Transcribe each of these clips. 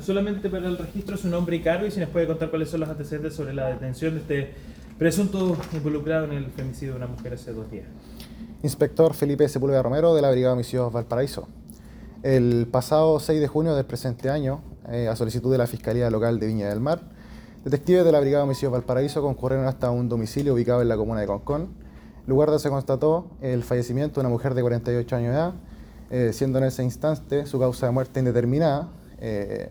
Solamente para el registro su nombre y cargo y si nos puede contar cuáles son los antecedentes sobre la detención de este presunto involucrado en el femicidio de una mujer hace dos días. Inspector Felipe Sepúlveda Romero de la Brigada de Valparaíso. El pasado 6 de junio del presente año, eh, a solicitud de la Fiscalía Local de Viña del Mar, detectives de la Brigada de Homicidios Valparaíso concurrieron hasta un domicilio ubicado en la comuna de Concón, lugar donde se constató el fallecimiento de una mujer de 48 años de edad, eh, siendo en ese instante su causa de muerte indeterminada, eh,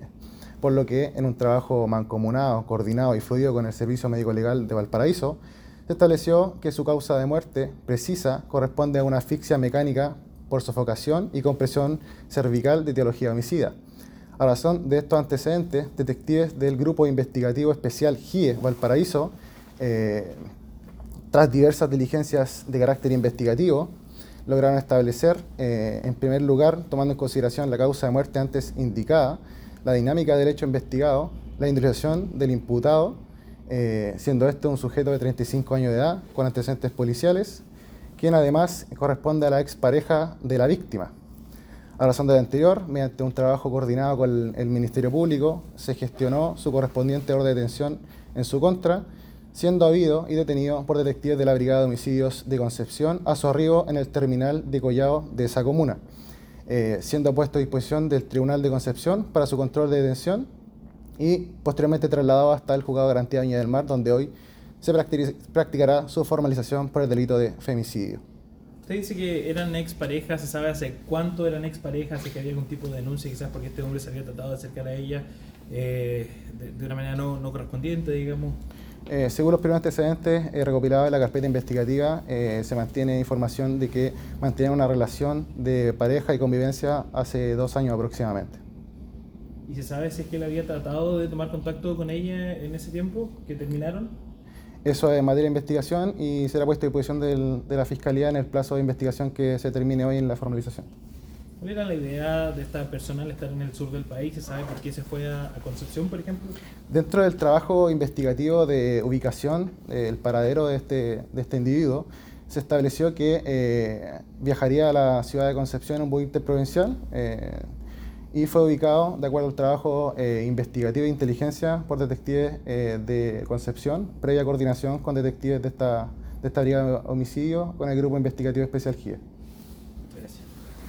por lo que en un trabajo mancomunado, coordinado y fluido con el Servicio Médico Legal de Valparaíso, se estableció que su causa de muerte precisa corresponde a una asfixia mecánica por sofocación y compresión cervical de etiología homicida. A razón de estos antecedentes, detectives del Grupo Investigativo Especial GIE Valparaíso, eh, tras diversas diligencias de carácter investigativo, lograron establecer, eh, en primer lugar, tomando en consideración la causa de muerte antes indicada, la dinámica del hecho investigado, la identificación del imputado, eh, siendo este un sujeto de 35 años de edad con antecedentes policiales, quien además corresponde a la expareja de la víctima. A razón de lo anterior, mediante un trabajo coordinado con el Ministerio Público, se gestionó su correspondiente orden de detención en su contra, siendo habido y detenido por detectives de la Brigada de Homicidios de Concepción a su arribo en el terminal de Collao de esa comuna, eh, siendo puesto a disposición del Tribunal de Concepción para su control de detención y posteriormente trasladado hasta el Juzgado de Garantía de Viña del Mar, donde hoy se practicará su formalización por el delito de femicidio. Usted dice que eran exparejas, ¿se sabe hace cuánto eran exparejas? ¿Si que había algún tipo de denuncia quizás porque este hombre se había tratado de acercar a ella eh, de, de, una manera no, no correspondiente, digamos? Eh, según los primeros antecedentes eh, recopilados en la carpeta investigativa, eh, se mantiene información de que mantenían una relación de pareja y convivencia hace dos años aproximadamente. ¿Y se sabe si es que él había tratado de tomar contacto con ella en ese tiempo que terminaron? Eso es materia de investigación y será puesto a disposición del, de la Fiscalía en el plazo de investigación que se termine hoy en la formalización. ¿Cuál era la idea de esta persona al estar en el sur del país? ¿Se sabe por qué se fue a, Concepción, por ejemplo? Dentro del trabajo investigativo de ubicación, eh, el paradero de este, de este individuo, se estableció que eh, viajaría a la ciudad de Concepción en un vuelo interprovincial eh, y fue ubicado, de acuerdo al trabajo eh, investigativo de inteligencia, por detectives eh, de Concepción, previa coordinación con detectives de esta, de esta brigada de homicidio con el Grupo Investigativo Especial GIE.